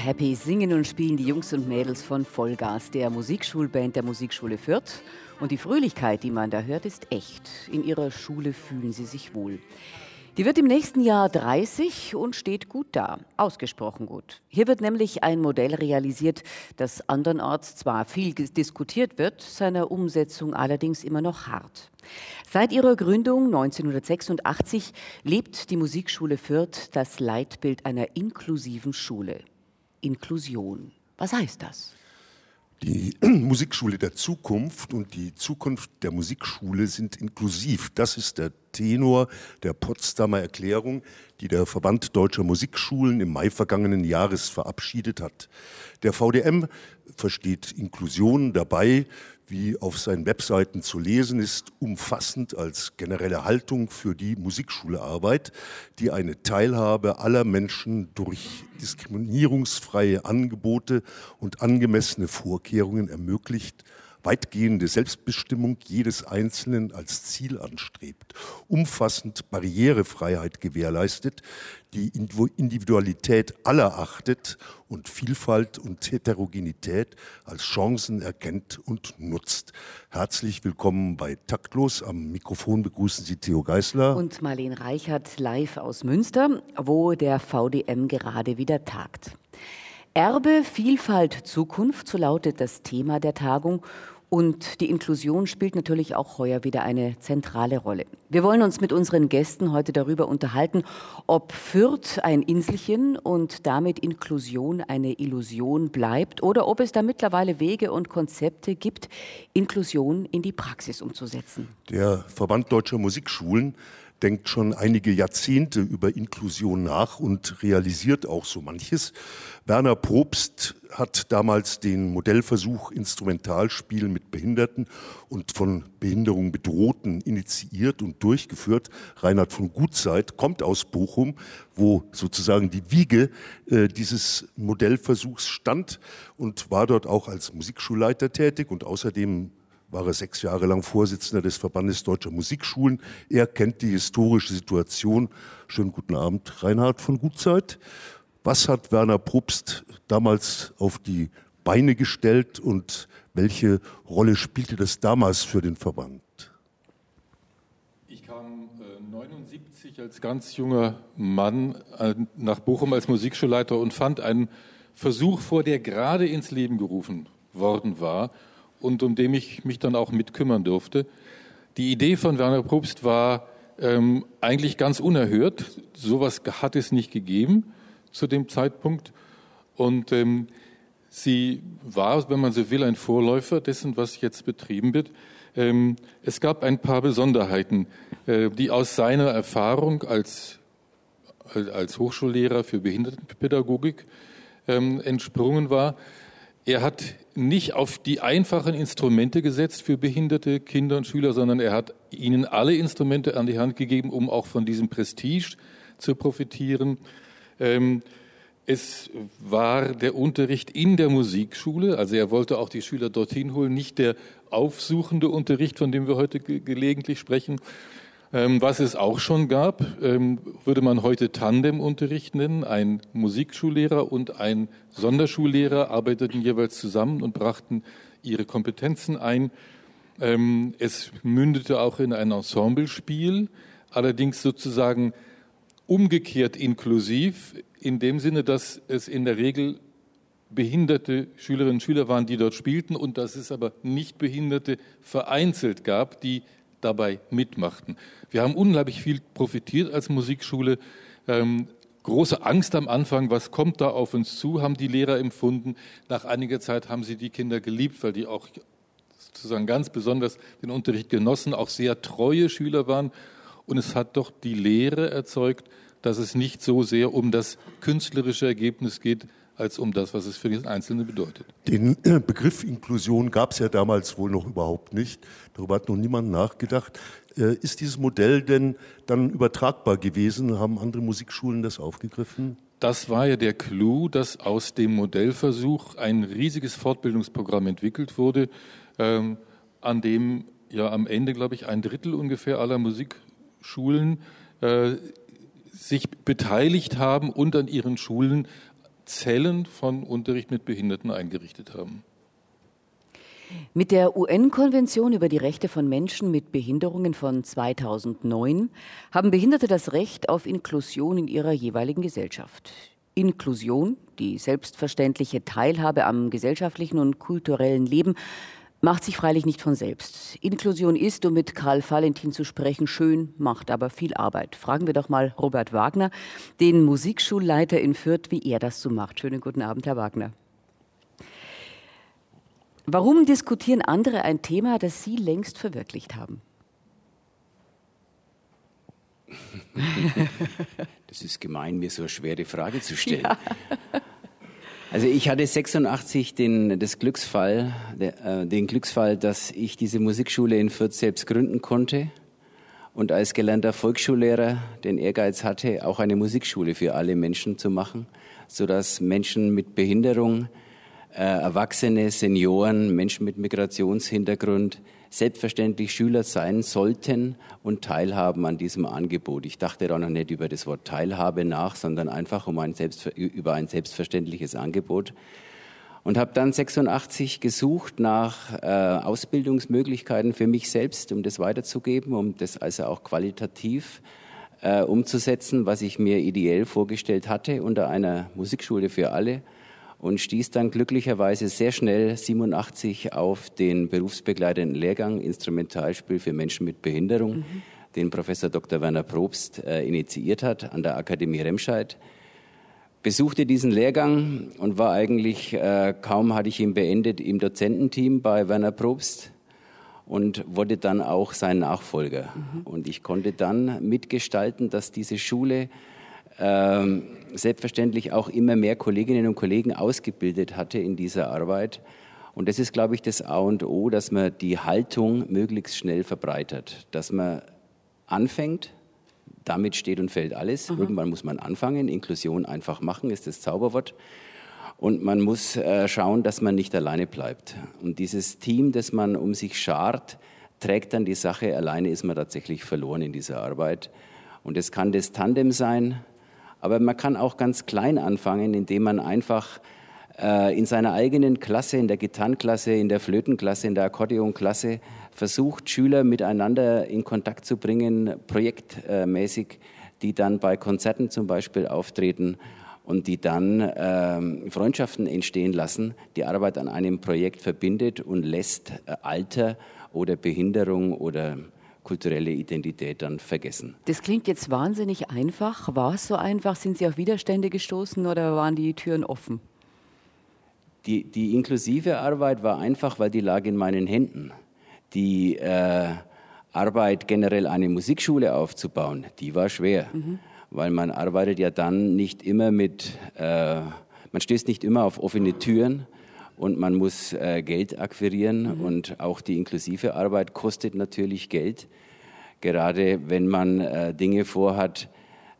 Happy singen und spielen die Jungs und Mädels von Vollgas, der Musikschulband der Musikschule Fürth. Und die Fröhlichkeit, die man da hört, ist echt. In ihrer Schule fühlen sie sich wohl. Die wird im nächsten Jahr 30 und steht gut da, ausgesprochen gut. Hier wird nämlich ein Modell realisiert, das andernorts zwar viel diskutiert wird, seiner Umsetzung allerdings immer noch hart. Seit ihrer Gründung 1986 lebt die Musikschule Fürth das Leitbild einer inklusiven Schule. Inklusion. Was heißt das? Die Musikschule der Zukunft und die Zukunft der Musikschule sind inklusiv. Das ist der Tenor der Potsdamer Erklärung, die der Verband deutscher Musikschulen im Mai vergangenen Jahres verabschiedet hat. Der VDM versteht Inklusion dabei, wie auf seinen Webseiten zu lesen ist, umfassend als generelle Haltung für die Musikschulearbeit, die eine Teilhabe aller Menschen durch diskriminierungsfreie Angebote und angemessene Vorkehrungen ermöglicht, weitgehende Selbstbestimmung jedes Einzelnen als Ziel anstrebt, umfassend Barrierefreiheit gewährleistet, die Individualität aller achtet und Vielfalt und Heterogenität als Chancen erkennt und nutzt. Herzlich willkommen bei Taktlos. Am Mikrofon begrüßen Sie Theo Geisler. Und Marlene Reichert live aus Münster, wo der VDM gerade wieder tagt. Erbe, Vielfalt, Zukunft, so lautet das Thema der Tagung. Und die Inklusion spielt natürlich auch heuer wieder eine zentrale Rolle. Wir wollen uns mit unseren Gästen heute darüber unterhalten, ob Fürth ein Inselchen und damit Inklusion eine Illusion bleibt oder ob es da mittlerweile Wege und Konzepte gibt, Inklusion in die Praxis umzusetzen. Der Verband Deutscher Musikschulen denkt schon einige Jahrzehnte über Inklusion nach und realisiert auch so manches. Werner Probst hat damals den Modellversuch Instrumentalspiel mit Behinderten und von Behinderung Bedrohten initiiert und durchgeführt. Reinhard von Gutzeit kommt aus Bochum, wo sozusagen die Wiege äh, dieses Modellversuchs stand und war dort auch als Musikschulleiter tätig und außerdem war er sechs Jahre lang Vorsitzender des Verbandes Deutscher Musikschulen. Er kennt die historische Situation. Schönen guten Abend, Reinhard von Gutzeit. Was hat Werner Probst damals auf die Beine gestellt und welche Rolle spielte das damals für den Verband? Ich kam äh, 79 als ganz junger Mann äh, nach Bochum als Musikschulleiter und fand einen Versuch vor, der gerade ins Leben gerufen worden war und um den ich mich dann auch mitkümmern durfte. Die Idee von Werner Probst war ähm, eigentlich ganz unerhört. Sowas hat es nicht gegeben zu dem Zeitpunkt. Und ähm, sie war, wenn man so will, ein Vorläufer dessen, was jetzt betrieben wird. Ähm, es gab ein paar Besonderheiten, äh, die aus seiner Erfahrung als, als Hochschullehrer für Behindertenpädagogik ähm, entsprungen war. Er hat nicht auf die einfachen Instrumente gesetzt für behinderte Kinder und Schüler, sondern er hat ihnen alle Instrumente an die Hand gegeben, um auch von diesem Prestige zu profitieren. Ähm, es war der Unterricht in der Musikschule, also er wollte auch die Schüler dorthin holen, nicht der aufsuchende Unterricht, von dem wir heute ge gelegentlich sprechen. Ähm, was es auch schon gab, ähm, würde man heute Tandemunterricht nennen. Ein Musikschullehrer und ein Sonderschullehrer arbeiteten jeweils zusammen und brachten ihre Kompetenzen ein. Ähm, es mündete auch in ein Ensemblespiel, allerdings sozusagen umgekehrt inklusiv, in dem Sinne, dass es in der Regel behinderte Schülerinnen und Schüler waren, die dort spielten und dass es aber nicht behinderte vereinzelt gab, die dabei mitmachten. Wir haben unglaublich viel profitiert als Musikschule. Ähm, große Angst am Anfang, was kommt da auf uns zu, haben die Lehrer empfunden. Nach einiger Zeit haben sie die Kinder geliebt, weil die auch sozusagen ganz besonders den Unterricht genossen, auch sehr treue Schüler waren. Und es hat doch die Lehre erzeugt, dass es nicht so sehr um das künstlerische Ergebnis geht, als um das, was es für den Einzelnen bedeutet. Den äh, Begriff Inklusion gab es ja damals wohl noch überhaupt nicht. Darüber hat noch niemand nachgedacht. Äh, ist dieses Modell denn dann übertragbar gewesen? Haben andere Musikschulen das aufgegriffen? Das war ja der Clou, dass aus dem Modellversuch ein riesiges Fortbildungsprogramm entwickelt wurde, ähm, an dem ja am Ende, glaube ich, ein Drittel ungefähr aller Musikschulen äh, sich beteiligt haben und an ihren Schulen Zellen von Unterricht mit Behinderten eingerichtet haben. Mit der UN-Konvention über die Rechte von Menschen mit Behinderungen von 2009 haben Behinderte das Recht auf Inklusion in ihrer jeweiligen Gesellschaft. Inklusion, die selbstverständliche Teilhabe am gesellschaftlichen und kulturellen Leben, macht sich freilich nicht von selbst. Inklusion ist, um mit Karl Valentin zu sprechen, schön, macht aber viel Arbeit. Fragen wir doch mal Robert Wagner, den Musikschulleiter in Fürth, wie er das so macht. Schönen guten Abend, Herr Wagner. Warum diskutieren andere ein Thema, das Sie längst verwirklicht haben? Das ist gemein, mir so eine schwere Frage zu stellen. Ja. Also ich hatte 86 den, das Glücksfall, der, äh, den Glücksfall, dass ich diese Musikschule in Fürth selbst gründen konnte und als gelernter Volksschullehrer den Ehrgeiz hatte, auch eine Musikschule für alle Menschen zu machen, sodass Menschen mit Behinderung, äh, Erwachsene, Senioren, Menschen mit Migrationshintergrund selbstverständlich Schüler sein sollten und teilhaben an diesem Angebot. Ich dachte da noch nicht über das Wort Teilhabe nach, sondern einfach um ein Selbst, über ein selbstverständliches Angebot. Und habe dann 86 gesucht nach äh, Ausbildungsmöglichkeiten für mich selbst, um das weiterzugeben, um das also auch qualitativ äh, umzusetzen, was ich mir ideell vorgestellt hatte unter einer Musikschule für alle und stieß dann glücklicherweise sehr schnell 87 auf den berufsbegleitenden Lehrgang Instrumentalspiel für Menschen mit Behinderung, mhm. den Professor Dr. Werner Probst äh, initiiert hat an der Akademie Remscheid. Besuchte diesen Lehrgang und war eigentlich, äh, kaum hatte ich ihn beendet, im Dozententeam bei Werner Probst und wurde dann auch sein Nachfolger. Mhm. Und ich konnte dann mitgestalten, dass diese Schule ähm, selbstverständlich auch immer mehr Kolleginnen und Kollegen ausgebildet hatte in dieser Arbeit. Und das ist, glaube ich, das A und O, dass man die Haltung möglichst schnell verbreitert, dass man anfängt, damit steht und fällt alles. Mhm. Irgendwann muss man anfangen, Inklusion einfach machen, ist das Zauberwort. Und man muss äh, schauen, dass man nicht alleine bleibt. Und dieses Team, das man um sich schart, trägt dann die Sache. Alleine ist man tatsächlich verloren in dieser Arbeit. Und es kann das Tandem sein, aber man kann auch ganz klein anfangen, indem man einfach äh, in seiner eigenen Klasse, in der Gitarrenklasse, in der Flötenklasse, in der Akkordeonklasse versucht, Schüler miteinander in Kontakt zu bringen, projektmäßig, die dann bei Konzerten zum Beispiel auftreten und die dann äh, Freundschaften entstehen lassen, die Arbeit an einem Projekt verbindet und lässt äh, Alter oder Behinderung oder kulturelle Identität dann vergessen. Das klingt jetzt wahnsinnig einfach. War es so einfach? Sind Sie auf Widerstände gestoßen oder waren die Türen offen? Die, die inklusive Arbeit war einfach, weil die lag in meinen Händen. Die äh, Arbeit, generell eine Musikschule aufzubauen, die war schwer, mhm. weil man arbeitet ja dann nicht immer mit, äh, man stößt nicht immer auf offene Türen und man muss äh, Geld akquirieren mhm. und auch die inklusive Arbeit kostet natürlich Geld. Gerade wenn man äh, Dinge vorhat,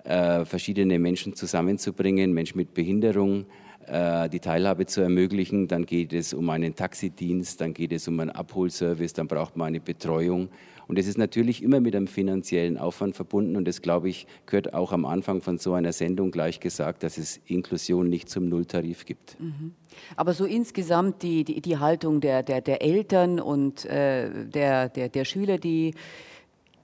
äh, verschiedene Menschen zusammenzubringen, Menschen mit Behinderung, äh, die Teilhabe zu ermöglichen, dann geht es um einen Taxidienst, dann geht es um einen Abholservice, dann braucht man eine Betreuung. Und es ist natürlich immer mit einem finanziellen Aufwand verbunden. Und das, glaube ich, gehört auch am Anfang von so einer Sendung gleich gesagt, dass es Inklusion nicht zum Nulltarif gibt. Mhm. Aber so insgesamt die, die, die Haltung der, der, der Eltern und äh, der, der, der Schüler, die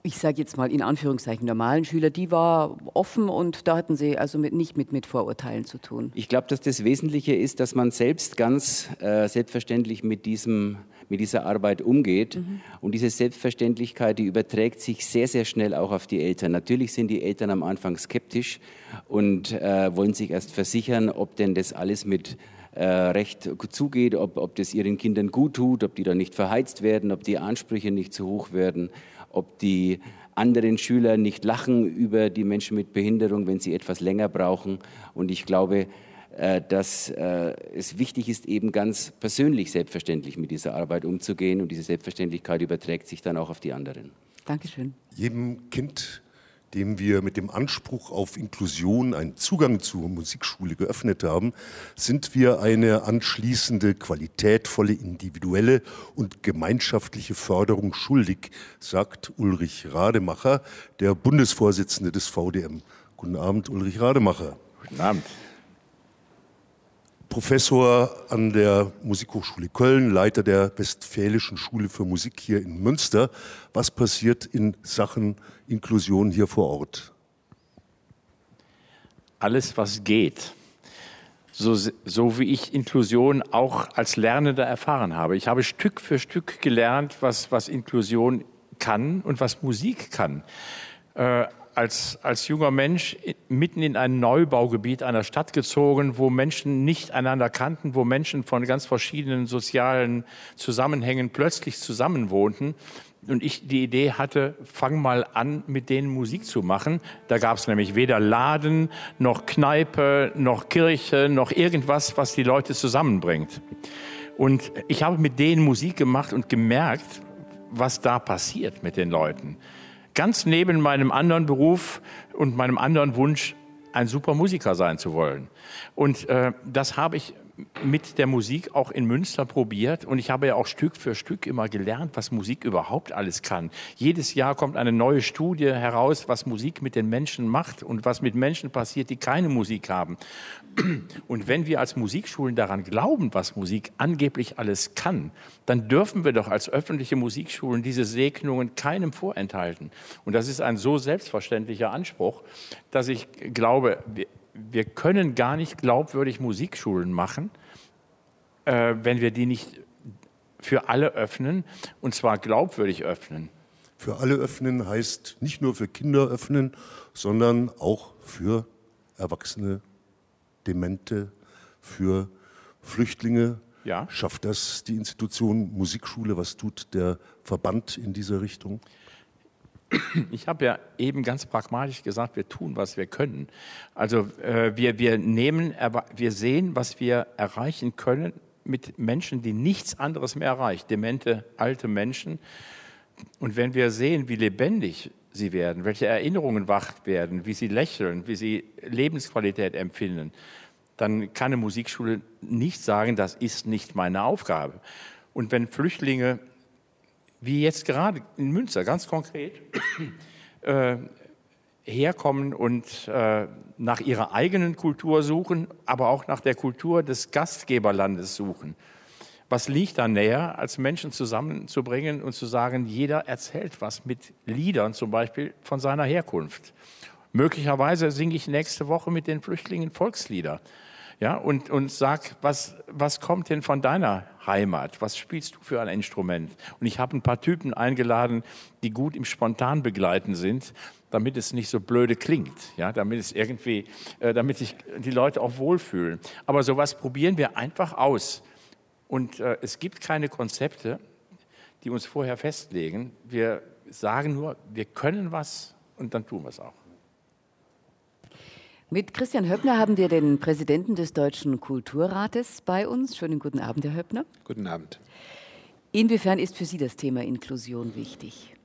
ich sage jetzt mal in Anführungszeichen normalen Schüler, die war offen und da hatten Sie also mit, nicht mit, mit Vorurteilen zu tun. Ich glaube, dass das Wesentliche ist, dass man selbst ganz äh, selbstverständlich mit, diesem, mit dieser Arbeit umgeht. Mhm. Und diese Selbstverständlichkeit, die überträgt sich sehr, sehr schnell auch auf die Eltern. Natürlich sind die Eltern am Anfang skeptisch und äh, wollen sich erst versichern, ob denn das alles mit äh, recht zugeht, ob, ob das ihren Kindern gut tut, ob die da nicht verheizt werden, ob die Ansprüche nicht zu hoch werden ob die anderen Schüler nicht lachen über die Menschen mit Behinderung, wenn sie etwas länger brauchen. Und ich glaube, äh, dass äh, es wichtig ist, eben ganz persönlich selbstverständlich mit dieser Arbeit umzugehen. Und diese Selbstverständlichkeit überträgt sich dann auch auf die anderen. Dankeschön. Jedem Kind dem wir mit dem Anspruch auf Inklusion einen Zugang zur Musikschule geöffnet haben, sind wir eine anschließende qualitätvolle, individuelle und gemeinschaftliche Förderung schuldig, sagt Ulrich Rademacher, der Bundesvorsitzende des VDM. Guten Abend, Ulrich Rademacher. Guten Abend. Professor an der Musikhochschule Köln, Leiter der Westfälischen Schule für Musik hier in Münster. Was passiert in Sachen Inklusion hier vor Ort? Alles, was geht. So, so wie ich Inklusion auch als Lernender erfahren habe. Ich habe Stück für Stück gelernt, was, was Inklusion kann und was Musik kann. Äh, als, als junger Mensch mitten in ein Neubaugebiet einer Stadt gezogen, wo Menschen nicht einander kannten, wo Menschen von ganz verschiedenen sozialen Zusammenhängen plötzlich zusammenwohnten. Und ich die Idee hatte, fang mal an, mit denen Musik zu machen. Da gab es nämlich weder Laden, noch Kneipe, noch Kirche, noch irgendwas, was die Leute zusammenbringt. Und ich habe mit denen Musik gemacht und gemerkt, was da passiert mit den Leuten ganz neben meinem anderen Beruf und meinem anderen Wunsch, ein super Musiker sein zu wollen. Und äh, das habe ich mit der Musik auch in Münster probiert und ich habe ja auch Stück für Stück immer gelernt, was Musik überhaupt alles kann. Jedes Jahr kommt eine neue Studie heraus, was Musik mit den Menschen macht und was mit Menschen passiert, die keine Musik haben. Und wenn wir als Musikschulen daran glauben, was Musik angeblich alles kann, dann dürfen wir doch als öffentliche Musikschulen diese Segnungen keinem vorenthalten. Und das ist ein so selbstverständlicher Anspruch, dass ich glaube, wir, können gar nicht glaubwürdig Musikschulen machen, äh, wenn wir die nicht für alle öffnen, und zwar glaubwürdig öffnen. Für alle öffnen heißt nicht nur für Kinder öffnen, sondern auch für Erwachsene, Demente, für Flüchtlinge. Ja. Schafft das die Institution Musikschule? Was tut der Verband in dieser Richtung? Ich habe ja eben ganz pragmatisch gesagt, wir tun, was wir können. Also äh, wir, wir nehmen, wir sehen, was wir erreichen können mit Menschen, die nichts anderes mehr erreicht, demente alte Menschen. Und wenn wir sehen, wie lebendig sie werden, welche Erinnerungen wach werden, wie sie lächeln, wie sie Lebensqualität empfinden, dann kann eine Musikschule nicht sagen, das ist nicht meine Aufgabe. Und wenn Flüchtlinge wie jetzt gerade in Münster ganz konkret, äh, herkommen und äh, nach ihrer eigenen Kultur suchen, aber auch nach der Kultur des Gastgeberlandes suchen. Was liegt da näher, als Menschen zusammenzubringen und zu sagen, jeder erzählt was mit Liedern zum Beispiel von seiner Herkunft. Möglicherweise singe ich nächste Woche mit den Flüchtlingen Volkslieder ja, und, und sag, was, was kommt denn von deiner Heimat? Was spielst du für ein Instrument? Und ich habe ein paar Typen eingeladen, die gut im Spontanbegleiten sind, damit es nicht so blöde klingt, ja, damit es irgendwie, äh, damit sich die Leute auch wohlfühlen. Aber sowas probieren wir einfach aus. Und äh, es gibt keine Konzepte, die uns vorher festlegen. Wir sagen nur, wir können was und dann tun wir es auch. Mit Christian Höppner haben wir den Präsidenten des Deutschen Kulturrates bei uns. Schönen guten Abend, Herr Höppner. Guten Abend. Inwiefern ist für Sie das Thema Inklusion wichtig?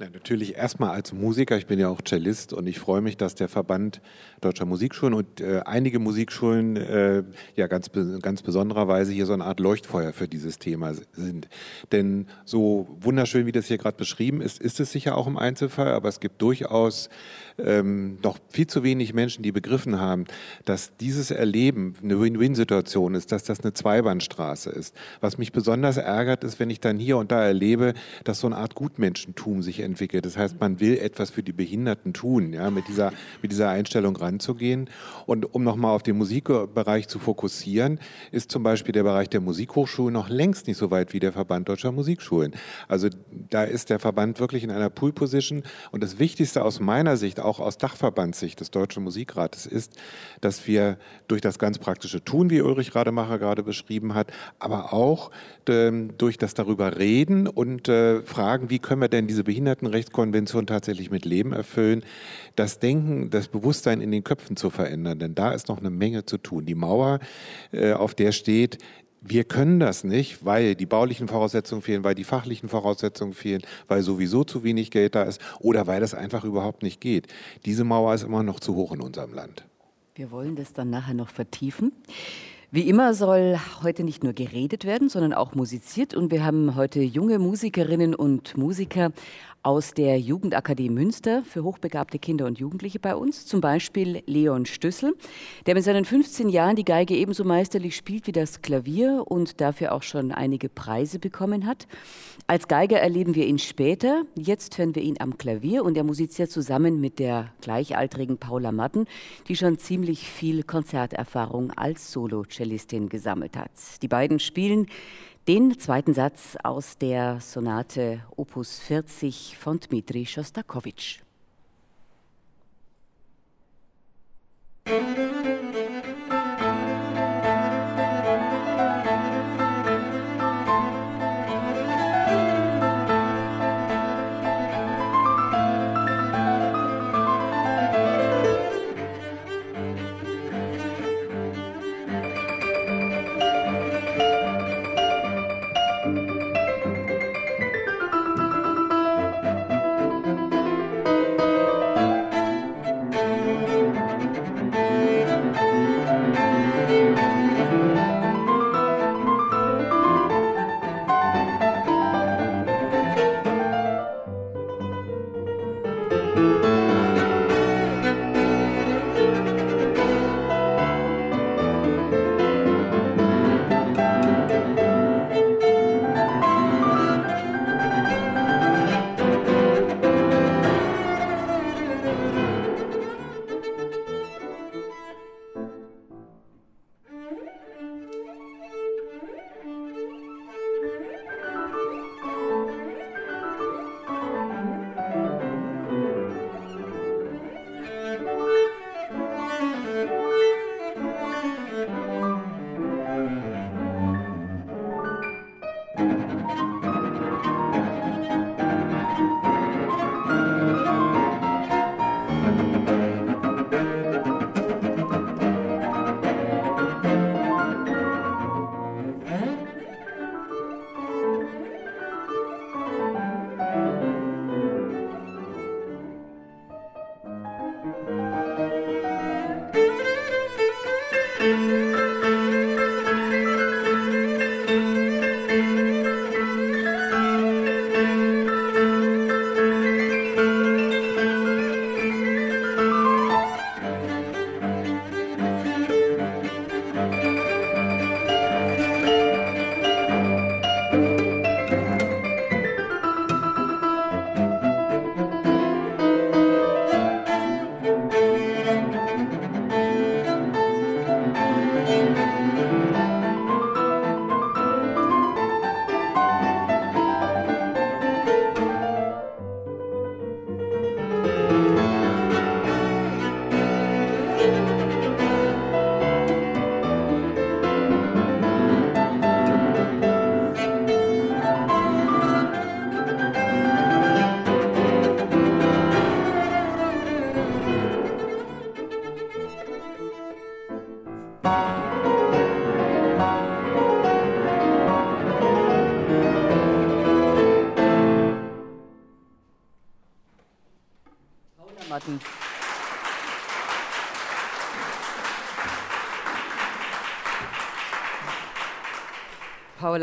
Na, natürlich erstmal als Musiker, ich bin ja auch Cellist und ich freue mich, dass der Verband Deutscher Musikschulen und äh, einige Musikschulen äh, ja ganz, ganz besondererweise hier so eine Art Leuchtfeuer für dieses Thema sind. Denn so wunderschön, wie das hier gerade beschrieben ist, ist es sicher auch im Einzelfall, aber es gibt durchaus ähm, noch viel zu wenig Menschen, die begriffen haben, dass dieses Erleben eine Win-Win-Situation ist, dass das eine Zweibahnstraße ist. Was mich besonders ärgert, ist, wenn ich dann hier und da erlebe, dass so eine Art Gutmenschentum sich entwickelt entwickelt. Das heißt, man will etwas für die Behinderten tun, ja, mit dieser, mit dieser Einstellung ranzugehen. Und um nochmal auf den Musikbereich zu fokussieren, ist zum Beispiel der Bereich der Musikhochschulen noch längst nicht so weit wie der Verband Deutscher Musikschulen. Also da ist der Verband wirklich in einer Pool-Position. Und das Wichtigste aus meiner Sicht, auch aus Dachverbandssicht des Deutschen Musikrates, ist, dass wir durch das ganz praktische Tun, wie Ulrich Rademacher gerade beschrieben hat, aber auch ähm, durch das darüber reden und äh, fragen, wie können wir denn diese Behindertenrechtskonvention tatsächlich mit Leben erfüllen, das Denken, das Bewusstsein in den Köpfen zu verändern. Denn da ist noch eine Menge zu tun. Die Mauer, äh, auf der steht, wir können das nicht, weil die baulichen Voraussetzungen fehlen, weil die fachlichen Voraussetzungen fehlen, weil sowieso zu wenig Geld da ist oder weil das einfach überhaupt nicht geht. Diese Mauer ist immer noch zu hoch in unserem Land. Wir wollen das dann nachher noch vertiefen. Wie immer soll heute nicht nur geredet werden, sondern auch musiziert. Und wir haben heute junge Musikerinnen und Musiker aus der Jugendakademie Münster für hochbegabte Kinder und Jugendliche bei uns. Zum Beispiel Leon Stüssel, der mit seinen 15 Jahren die Geige ebenso meisterlich spielt wie das Klavier und dafür auch schon einige Preise bekommen hat. Als Geiger erleben wir ihn später. Jetzt hören wir ihn am Klavier und er musiziert zusammen mit der gleichaltrigen Paula Matten, die schon ziemlich viel Konzerterfahrung als Solo-Cellistin gesammelt hat. Die beiden spielen den zweiten Satz aus der Sonate Opus 40 von Dmitri Schostakowitsch. Matten.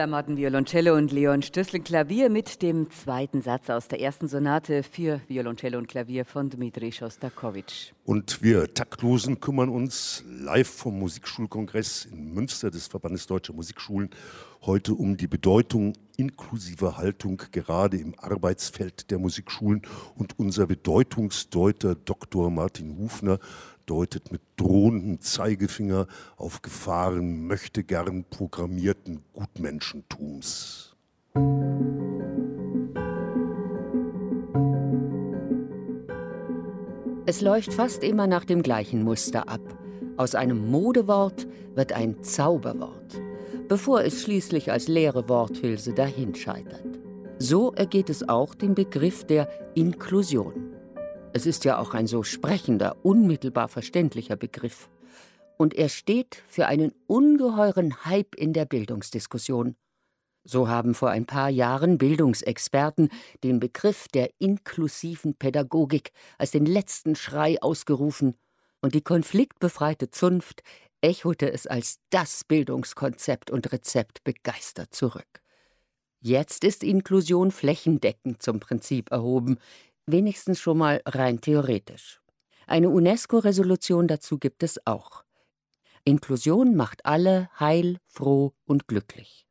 Martin Violoncello und Leon Stössel Klavier mit dem zweiten Satz aus der ersten Sonate für Violoncello und Klavier von Dmitri Schostakowitsch. Und wir Taktlosen kümmern uns live vom Musikschulkongress in Münster des Verbandes Deutscher Musikschulen heute um die Bedeutung inklusiver Haltung gerade im Arbeitsfeld der Musikschulen und unser Bedeutungsdeuter Dr. Martin Hufner deutet mit drohendem Zeigefinger auf Gefahren möchte gern programmierten Gutmenschentums. Es läuft fast immer nach dem gleichen Muster ab. Aus einem Modewort wird ein Zauberwort, bevor es schließlich als leere Worthülse dahinscheitert. So ergeht es auch dem Begriff der Inklusion. Es ist ja auch ein so sprechender, unmittelbar verständlicher Begriff. Und er steht für einen ungeheuren Hype in der Bildungsdiskussion. So haben vor ein paar Jahren Bildungsexperten den Begriff der inklusiven Pädagogik als den letzten Schrei ausgerufen, und die konfliktbefreite Zunft echote es als das Bildungskonzept und Rezept begeistert zurück. Jetzt ist Inklusion flächendeckend zum Prinzip erhoben, wenigstens schon mal rein theoretisch. Eine UNESCO-Resolution dazu gibt es auch. Inklusion macht alle heil, froh und glücklich.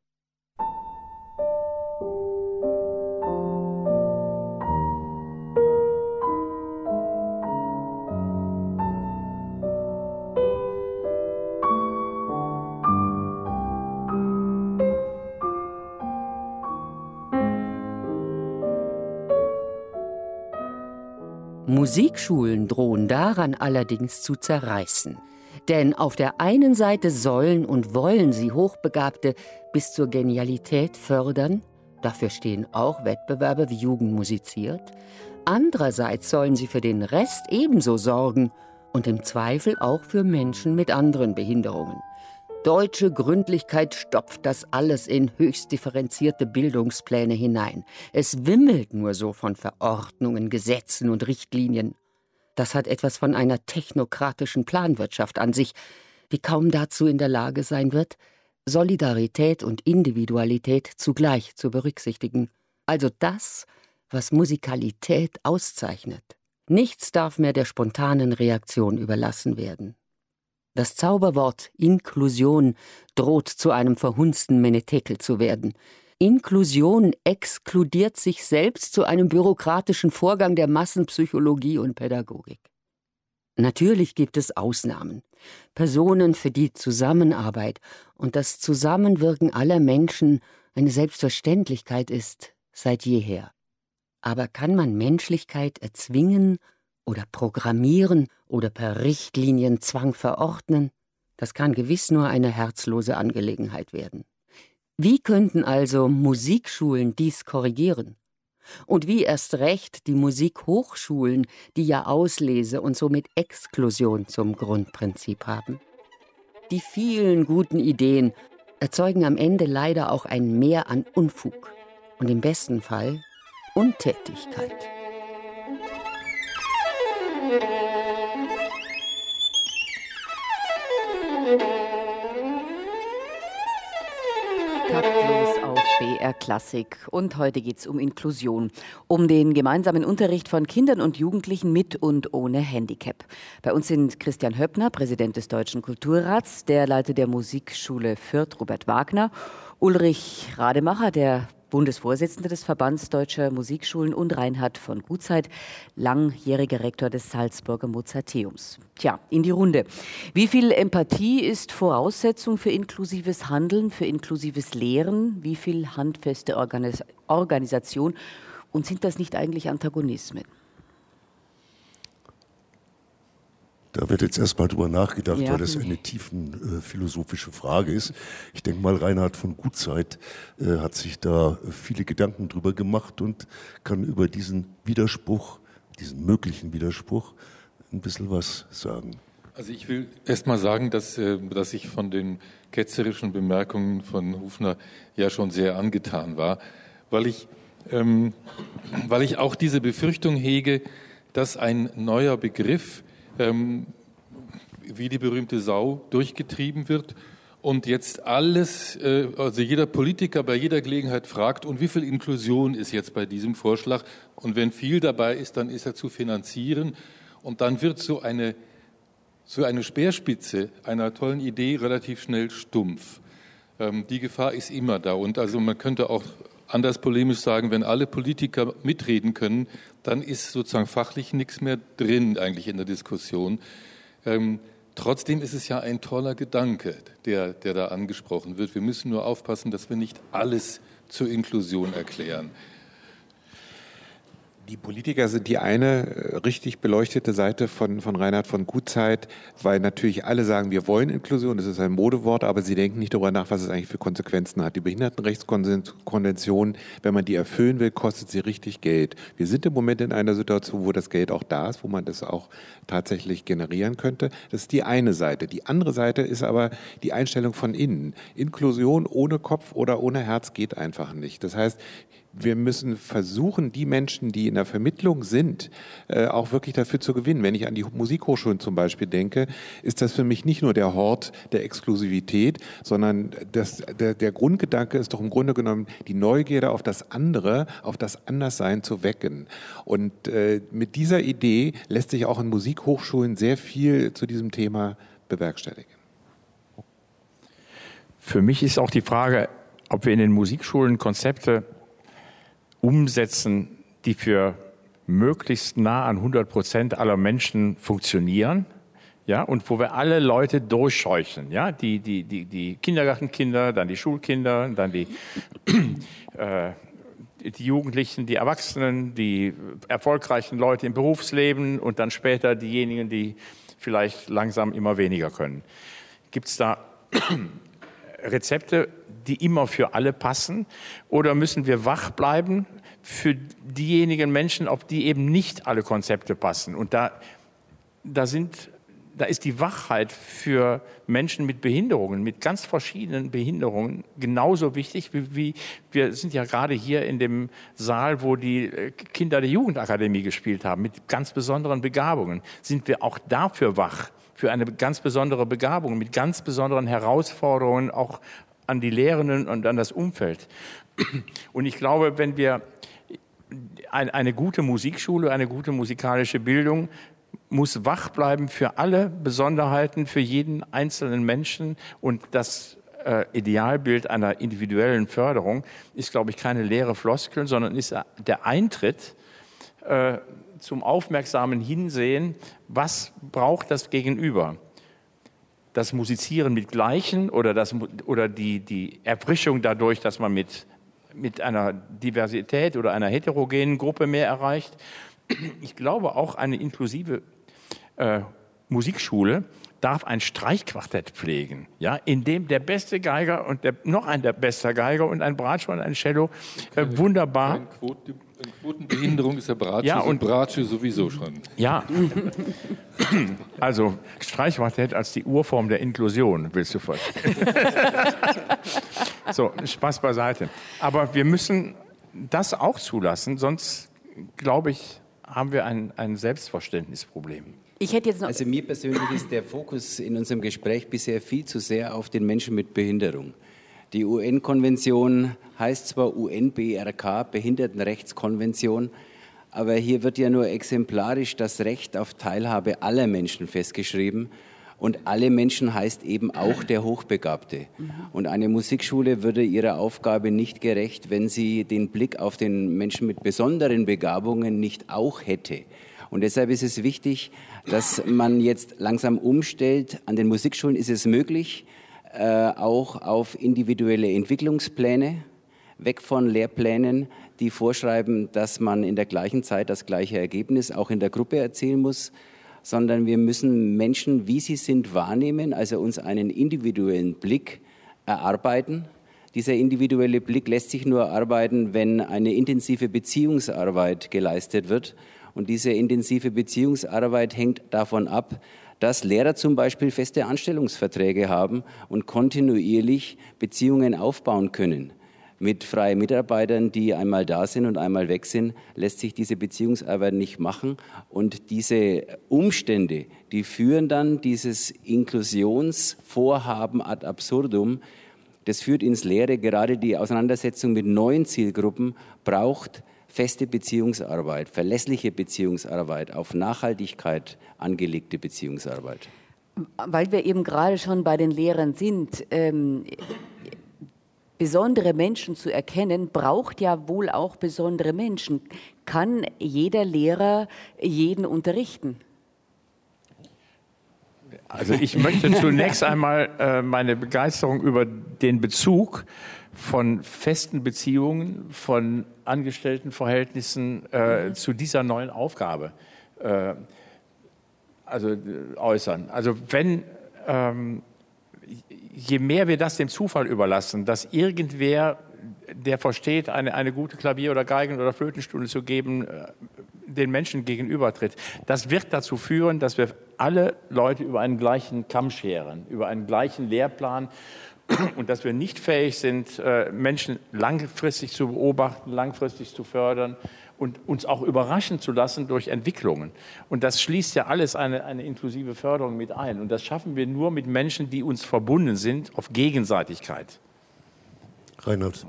Musikschulen drohen daran allerdings zu zerreißen. Denn auf der einen Seite sollen und wollen sie Hochbegabte bis zur Genialität fördern, dafür stehen auch Wettbewerbe wie Jugend musiziert, andererseits sollen sie für den Rest ebenso sorgen und im Zweifel auch für Menschen mit anderen Behinderungen. Deutsche Gründlichkeit stopft das alles in höchst differenzierte Bildungspläne hinein. Es wimmelt nur so von Verordnungen, Gesetzen und Richtlinien. Das hat etwas von einer technokratischen Planwirtschaft an sich, die kaum dazu in der Lage sein wird, Solidarität und Individualität zugleich zu berücksichtigen. Also das, was Musikalität auszeichnet. Nichts darf mehr der spontanen Reaktion überlassen werden. Das Zauberwort Inklusion droht zu einem verhunzten Menetekel zu werden. Inklusion exkludiert sich selbst zu einem bürokratischen Vorgang der Massenpsychologie und Pädagogik. Natürlich gibt es Ausnahmen. Personen, für die Zusammenarbeit und das Zusammenwirken aller Menschen eine Selbstverständlichkeit ist, seit jeher. Aber kann man Menschlichkeit erzwingen oder programmieren oder per Richtlinienzwang verordnen, das kann gewiss nur eine herzlose Angelegenheit werden. Wie könnten also Musikschulen dies korrigieren? Und wie erst recht die Musikhochschulen, die ja Auslese und somit Exklusion zum Grundprinzip haben? Die vielen guten Ideen erzeugen am Ende leider auch ein Mehr an Unfug und im besten Fall Untätigkeit. BR Klassik. Und heute geht es um Inklusion, um den gemeinsamen Unterricht von Kindern und Jugendlichen mit und ohne Handicap. Bei uns sind Christian Höppner, Präsident des Deutschen Kulturrats, der Leiter der Musikschule Fürth, Robert Wagner, Ulrich Rademacher, der Bundesvorsitzender des Verbands Deutscher Musikschulen und Reinhard von Gutzeit, langjähriger Rektor des Salzburger Mozarteums. Tja, in die Runde. Wie viel Empathie ist Voraussetzung für inklusives Handeln, für inklusives Lehren? Wie viel handfeste Organis Organisation? Und sind das nicht eigentlich Antagonismen? Da wird jetzt erstmal drüber nachgedacht, Ja. weil das eine tiefen äh, philosophische Frage ist. Ich denke mal, Reinhard von Gutzeit äh, hat sich da viele Gedanken drüber gemacht und kann über diesen Widerspruch, diesen möglichen Widerspruch, ein bisschen was sagen. Also ich will erst mal sagen, dass, äh, dass ich von den ketzerischen Bemerkungen von Hufner ja schon sehr angetan war, weil ich, ähm, weil ich auch diese Befürchtung hege, dass ein neuer Begriff ähm, wie die berühmte Sau durchgetrieben wird und jetzt alles, äh, also jeder Politiker bei jeder Gelegenheit fragt, und wie viel Inklusion ist jetzt bei diesem Vorschlag? Und wenn viel dabei ist, dann ist er zu finanzieren. Und dann wird so eine, so eine Speerspitze einer tollen Idee relativ schnell stumpf. Ähm, die Gefahr ist immer da. Und also man könnte auch anders polemisch sagen, wenn alle Politiker mitreden können, dann ist sozusagen fachlich nichts mehr drin eigentlich in der Diskussion. Ähm, trotzdem ist es ja ein toller Gedanke, der, der da angesprochen wird. Wir müssen nur aufpassen, dass wir nicht alles zur Inklusion erklären. Die Politiker sind die eine äh, richtig beleuchtete Seite von, von Reinhard von Gutzeit, weil natürlich alle sagen, wir wollen Inklusion, das ist ein Modewort, aber sie denken nicht darüber nach, was es eigentlich für Konsequenzen hat. Die Behindertenrechtskonvention, wenn man die erfüllen will, kostet sie richtig Geld. Wir sind im Moment in einer Situation, wo das Geld auch da ist, wo man das auch tatsächlich generieren könnte. Das ist die eine Seite. Die andere Seite ist aber die Einstellung von innen. Inklusion ohne Kopf oder ohne Herz geht einfach nicht. Das heißt, wir müssen versuchen, die Menschen, die in der Vermittlung sind, äh, auch wirklich dafür zu gewinnen. Wenn ich an die Musikhochschulen zum Beispiel denke, ist das für mich nicht nur der Hort der Exklusivität, sondern das, der, der Grundgedanke ist doch im Grunde genommen, die Neugierde auf das andere, auf das Anderssein zu wecken. Und äh, mit dieser Idee lässt sich auch in Musikhochschulen sehr viel zu diesem Thema bewerkstelligen. Für mich ist auch die Frage, ob wir in den Musikschulen Konzepte umsetzen, die für möglichst nah an 100 Prozent aller Menschen funktionieren. Ja, und wo wir alle Leute durchscheuchen, ja, die, die, die, die Kindergartenkinder, dann die Schulkinder, dann die, äh, die Jugendlichen, die Erwachsenen, die erfolgreichen Leute im Berufsleben und dann später diejenigen, die vielleicht langsam immer weniger können. Gibt es da Rezepte, die immer für alle passen? Oder müssen wir wach bleiben für diejenigen Menschen, auf die eben nicht alle Konzepte passen? Und da, da sind da ist die Wachheit für Menschen mit Behinderungen, mit ganz verschiedenen Behinderungen genauso wichtig, wie, wie wir sind ja gerade hier in dem Saal, wo die äh, Kinder der Jugendakademie gespielt haben, mit ganz besonderen Begabungen. Sind wir auch dafür wach, für eine ganz besondere Begabung, mit ganz besonderen Herausforderungen, auch an die Lehrenden und an das Umfeld. Und ich glaube, wenn wir eine gute Musikschule, eine gute musikalische Bildung muss wach bleiben für alle Besonderheiten, für jeden einzelnen Menschen. Und das äh, Idealbild einer individuellen Förderung ist, glaube ich, keine leere Floskel, sondern ist der Eintritt äh, zum aufmerksamen Hinsehen, was braucht das Gegenüber das Musizieren mit Gleichen oder, das, oder die, die Erfrischung dadurch, dass man mit, mit einer Diversität oder einer heterogenen Gruppe mehr erreicht. Ich glaube auch eine inklusive äh, Musikschule darf ein Streichquartett pflegen, ja, in dem der beste Geiger und der, noch ein der beste Geiger und ein Bratsche und ein Cello äh, wunderbar in Quotenbehinderung ist der Bratsche, ja, und Bratsche sowieso schon. Ja, also Streichquartett als die Urform der Inklusion, willst du vorstellen. so, Spaß beiseite. Aber wir müssen das auch zulassen, sonst, glaube ich, haben wir ein, ein Selbstverständnisproblem. Ich hätte jetzt noch also mir persönlich ist der Fokus in unserem Gespräch bisher viel zu sehr auf den Menschen mit Behinderung. Die UN-Konvention heißt zwar UNBRK, Behindertenrechtskonvention, aber hier wird ja nur exemplarisch das Recht auf Teilhabe aller Menschen festgeschrieben. Und alle Menschen heißt eben auch der Hochbegabte. Und eine Musikschule würde ihrer Aufgabe nicht gerecht, wenn sie den Blick auf den Menschen mit besonderen Begabungen nicht auch hätte. Und deshalb ist es wichtig, dass man jetzt langsam umstellt. An den Musikschulen ist es möglich, äh, auch auf individuelle Entwicklungspläne, weg von Lehrplänen, die vorschreiben, dass man in der gleichen Zeit das gleiche Ergebnis auch in der Gruppe erzielen muss, sondern wir müssen Menschen, wie sie sind, wahrnehmen, also uns einen individuellen Blick erarbeiten. Dieser individuelle Blick lässt sich nur erarbeiten, wenn eine intensive Beziehungsarbeit geleistet wird. Und diese intensive Beziehungsarbeit hängt davon ab, dass Lehrer zum Beispiel feste Anstellungsverträge haben und kontinuierlich Beziehungen aufbauen können. Mit freien Mitarbeitern, die einmal da sind und einmal weg sind, lässt sich diese Beziehungsarbeit nicht machen. Und diese Umstände, die führen dann dieses Inklusionsvorhaben ad absurdum. Das führt ins Leere. Gerade die Auseinandersetzung mit neuen Zielgruppen braucht feste Beziehungsarbeit, verlässliche Beziehungsarbeit, auf Nachhaltigkeit angelegte Beziehungsarbeit. Weil wir eben gerade schon bei den Lehrern sind, ähm, besondere Menschen zu erkennen, braucht ja wohl auch besondere Menschen. Kann jeder Lehrer jeden unterrichten? Also ich möchte zunächst einmal äh, meine Begeisterung über den Bezug von festen Beziehungen, von Angestelltenverhältnissen äh, zu dieser neuen Aufgabe äh, also, äh, äußern. Also wenn ähm, je mehr wir das dem Zufall überlassen, dass irgendwer, der versteht, eine, eine gute Klavier- oder Geigen- oder Flötenstunde zu geben, äh, den Menschen gegenübertritt, das wird dazu führen, dass wir alle Leute über einen gleichen Kamm scheren, über einen gleichen Lehrplan und dass wir nicht fähig sind, äh, Menschen langfristig zu beobachten, langfristig zu fördern und uns auch überraschen zu lassen durch Entwicklungen. Und das schließt ja alles eine, eine inklusive Förderung mit ein. Und das schaffen wir nur mit Menschen, die uns verbunden sind auf Gegenseitigkeit. Reinhard.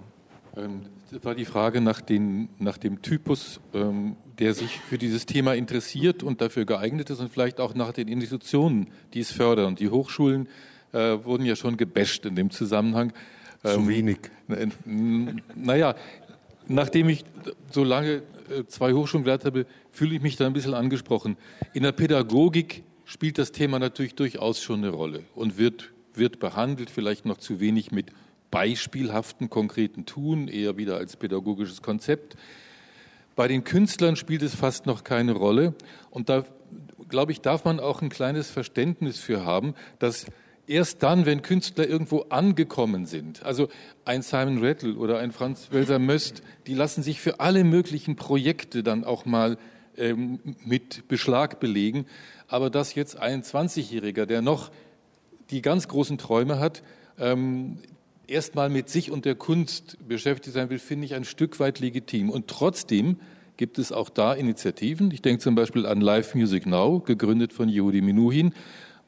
Ähm, das war die Frage nach, den, nach dem Typus, ähm, der sich für dieses Thema interessiert und dafür geeignet ist und vielleicht auch nach den Institutionen, die es fördern. Die Hochschulen äh, wurden ja schon gebasht in dem Zusammenhang. Zu ähm, wenig. Naja, nachdem ich so lange äh, zwei Hochschulen geleitet habe, fühle ich mich da ein bisschen angesprochen. In der Pädagogik spielt das Thema natürlich durchaus schon eine Rolle und wird, wird behandelt, vielleicht noch zu wenig mit beispielhaften, konkreten Tun, eher wieder als pädagogisches Konzept. Bei den Künstlern spielt es fast noch keine Rolle. Und da, glaube ich, darf man auch ein kleines Verständnis für haben, dass erst dann, wenn Künstler irgendwo angekommen sind, also ein Simon Rattle oder ein Franz Welser Möst, die lassen sich für alle möglichen Projekte dann auch mal ähm, mit Beschlag belegen. Aber dass jetzt ein 20-Jähriger, der noch die ganz großen Träume hat, ähm, erstmal mit sich und der Kunst beschäftigt sein will, finde ich ein Stück weit legitim. Und trotzdem gibt es auch da Initiativen. Ich denke zum Beispiel an Live Music Now, gegründet von Yehudi Minuhin,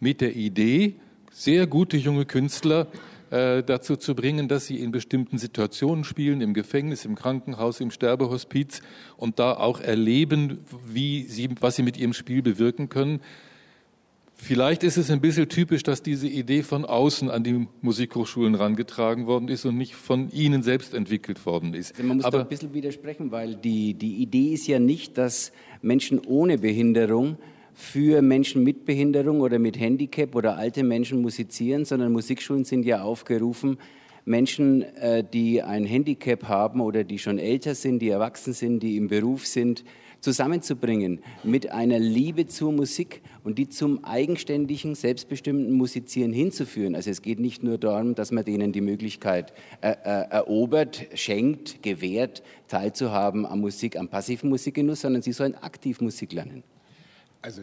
mit der Idee, sehr gute junge Künstler äh, dazu zu bringen, dass sie in bestimmten Situationen spielen, im Gefängnis, im Krankenhaus, im Sterbehospiz und da auch erleben, wie sie, was sie mit ihrem Spiel bewirken können. Vielleicht ist es ein bisschen typisch, dass diese Idee von außen an die Musikhochschulen herangetragen worden ist und nicht von ihnen selbst entwickelt worden ist. Also man muss Aber da ein bisschen widersprechen, weil die, die Idee ist ja nicht, dass Menschen ohne Behinderung für Menschen mit Behinderung oder mit Handicap oder alte Menschen musizieren, sondern Musikschulen sind ja aufgerufen, Menschen, äh, die ein Handicap haben oder die schon älter sind, die erwachsen sind, die im Beruf sind, zusammenzubringen mit einer Liebe zur Musik und die zum eigenständigen, selbstbestimmten Musizieren hinzuführen. Also es geht nicht nur darum, dass man denen die Möglichkeit äh, äh, erobert, schenkt, gewährt, teilzuhaben am Musik, am passiven Musikgenuss, sondern sie sollen aktiv Musik lernen. Also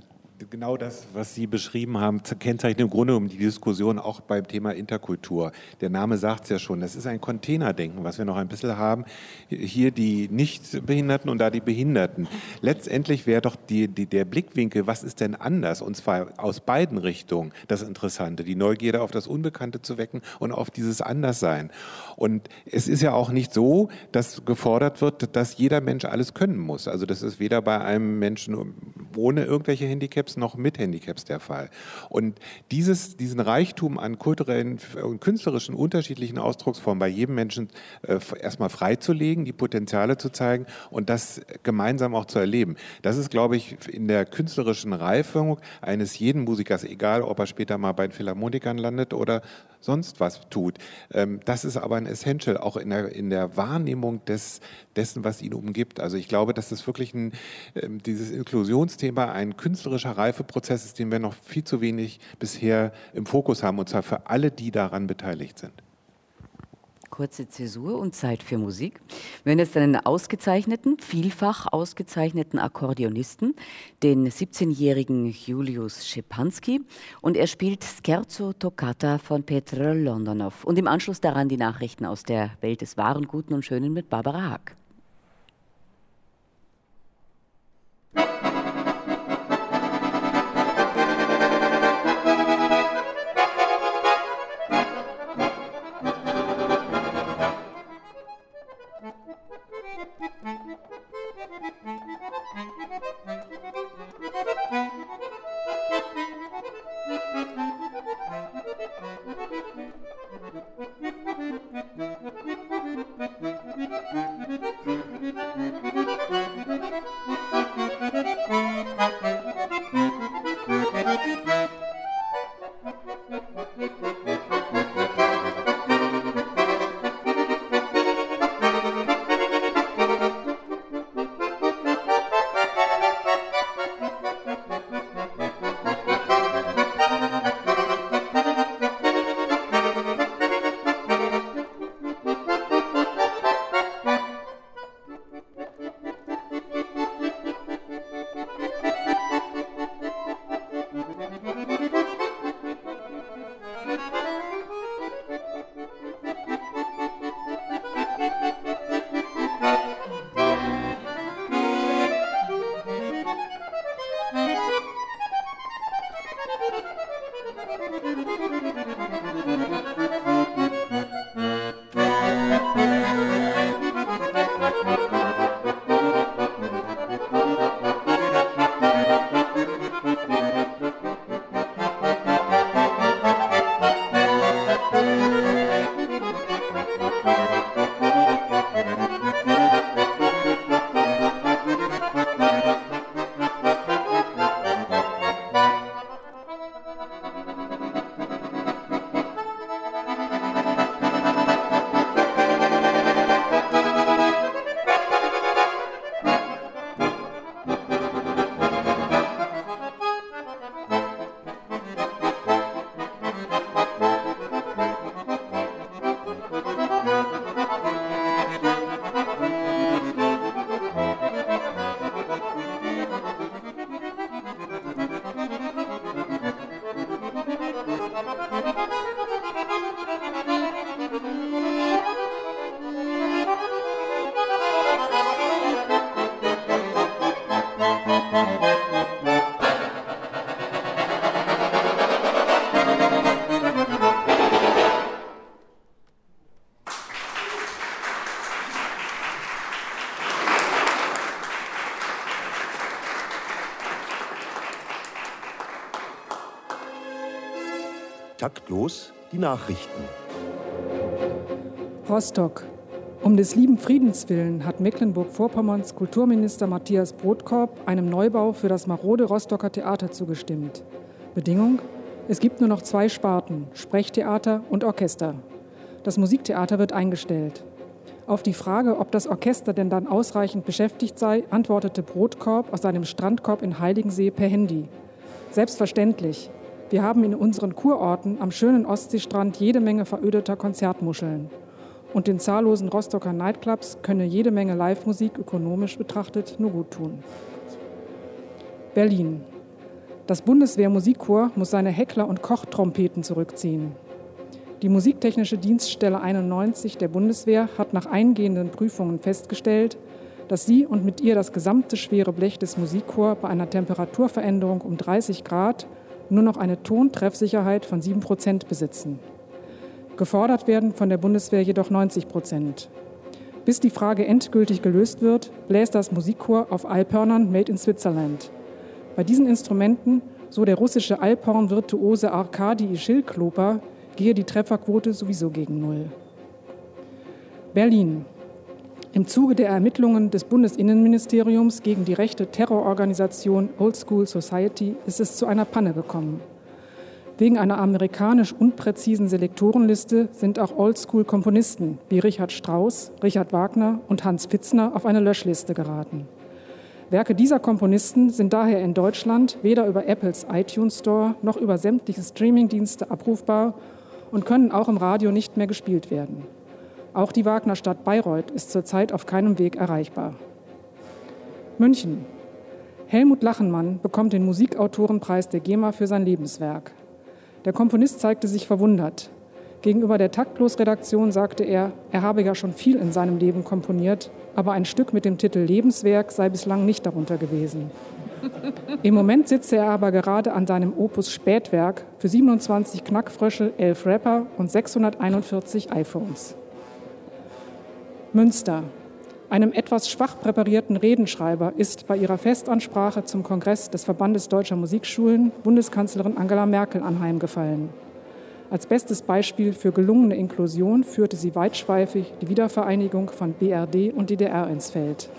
Genau das, was Sie beschrieben haben, kennzeichnet im Grunde um die Diskussion auch beim Thema Interkultur. Der Name sagt es ja schon, das ist ein Containerdenken, was wir noch ein bisschen haben. Hier die Nichtbehinderten und da die Behinderten. Letztendlich wäre doch die, die, der Blickwinkel, was ist denn anders? Und zwar aus beiden Richtungen das Interessante, die Neugierde auf das Unbekannte zu wecken und auf dieses Anderssein. Und es ist ja auch nicht so, dass gefordert wird, dass jeder Mensch alles können muss. Also das ist weder bei einem Menschen ohne irgendwelche Handicaps noch mit Handicaps der Fall. Und dieses, diesen Reichtum an kulturellen und künstlerischen unterschiedlichen Ausdrucksformen bei jedem Menschen äh, erstmal freizulegen, die Potenziale zu zeigen und das gemeinsam auch zu erleben. Das ist, glaube ich, in der künstlerischen Reifung eines jeden Musikers, egal ob er später mal bei den Philharmonikern landet oder sonst was tut. Ähm, das ist aber ein Essential, auch in der, in der Wahrnehmung des, dessen, was ihn umgibt. Also ich glaube, dass das wirklich ein, ähm, dieses Inklusionsthema ein künstlerischer Reifeprozess ist, den wir noch viel zu wenig bisher im Fokus haben, und zwar für alle, die daran beteiligt sind. kurze Zäsur und Zeit für Musik. Wir hören jetzt einen ausgezeichneten, vielfach ausgezeichneten Akkordeonisten, den 17-jährigen Julius Schepanski. Und er spielt Scherzo Toccata von Petr Londonov. Und im Anschluss daran die Nachrichten aus der Welt des Wahren, Guten und Schönen mit Barbara Haag. Taktlos die Nachrichten. Rostock. Um des lieben Friedens willen hat Mecklenburg-Vorpommerns Kulturminister Matthias Brotkorb einem Neubau für das marode Rostocker Theater zugestimmt. Bedingung? Es gibt nur noch zwei Sparten, Sprechtheater und Orchester. Das Musiktheater wird eingestellt. Auf die Frage, ob das Orchester denn dann ausreichend beschäftigt sei, antwortete Brotkorb aus seinem Strandkorb in Heiligensee per Handy. Selbstverständlich. Wir haben in unseren Kurorten am schönen Ostseestrand jede Menge verödeter Konzertmuscheln. Und den zahllosen Rostocker Nightclubs könne jede Menge Live-Musik ökonomisch betrachtet nur gut tun. Berlin. Das Bundeswehr-Musikchor muss seine Heckler- und Kochtrompeten zurückziehen. Die Musiktechnische Dienststelle 91 der Bundeswehr hat nach eingehenden Prüfungen festgestellt, dass sie und mit ihr das gesamte schwere Blech des Musikchors bei einer Temperaturveränderung um 30 Grad nur noch eine Tontreffsicherheit von 7 Prozent besitzen. Gefordert werden von der Bundeswehr jedoch 90 Prozent. Bis die Frage endgültig gelöst wird, bläst das Musikchor auf Alphörnern made in Switzerland. Bei diesen Instrumenten, so der russische Alphorn-Virtuose Arkadi Schilkloper, gehe die Trefferquote sowieso gegen Null. Berlin. Im Zuge der Ermittlungen des Bundesinnenministeriums gegen die rechte Terrororganisation Old School Society ist es zu einer Panne gekommen. Wegen einer amerikanisch unpräzisen Selektorenliste sind auch Oldschool-Komponisten wie Richard Strauss, Richard Wagner und Hans Pfitzner auf eine Löschliste geraten. Werke dieser Komponisten sind daher in Deutschland weder über Apples iTunes Store noch über sämtliche Streamingdienste abrufbar und können auch im Radio nicht mehr gespielt werden. Auch die Wagnerstadt Bayreuth ist zurzeit auf keinem Weg erreichbar. München. Helmut Lachenmann bekommt den Musikautorenpreis der GEMA für sein Lebenswerk. Der Komponist zeigte sich verwundert. Gegenüber der Taktlos-Redaktion sagte er, er habe ja schon viel in seinem Leben komponiert, aber ein Stück mit dem Titel Lebenswerk sei bislang nicht darunter gewesen. Im Moment sitzt er aber gerade an seinem Opus Spätwerk für 27 Knackfrösche, 11 Rapper und 641 iPhones. Münster. Einem etwas schwach präparierten Redenschreiber ist bei ihrer Festansprache zum Kongress des Verbandes Deutscher Musikschulen Bundeskanzlerin Angela Merkel anheimgefallen. Als bestes Beispiel für gelungene Inklusion führte sie weitschweifig die Wiedervereinigung von BRD und DDR ins Feld.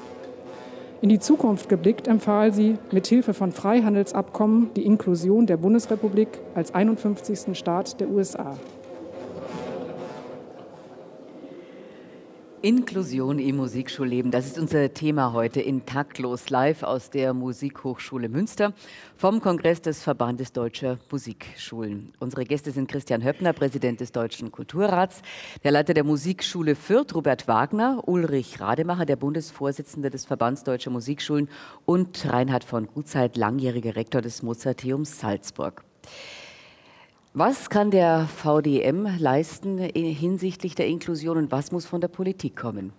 In die Zukunft geblickt empfahl sie, mithilfe von Freihandelsabkommen die Inklusion der Bundesrepublik als 51. Staat der USA. Inklusion im Musikschulleben, das ist unser Thema heute in Taktlos live aus der Musikhochschule Münster vom Kongress des Verbandes Deutscher Musikschulen. Unsere Gäste sind Christian Höppner, Präsident des Deutschen Kulturrats, der Leiter der Musikschule Fürth, Robert Wagner, Ulrich Rademacher, der Bundesvorsitzende des Verbands Deutscher Musikschulen und Reinhard von Gutzeit, langjähriger Rektor des Mozarteums Salzburg. Was kann der VDM leisten hinsichtlich der Inklusion und was muss von der Politik kommen?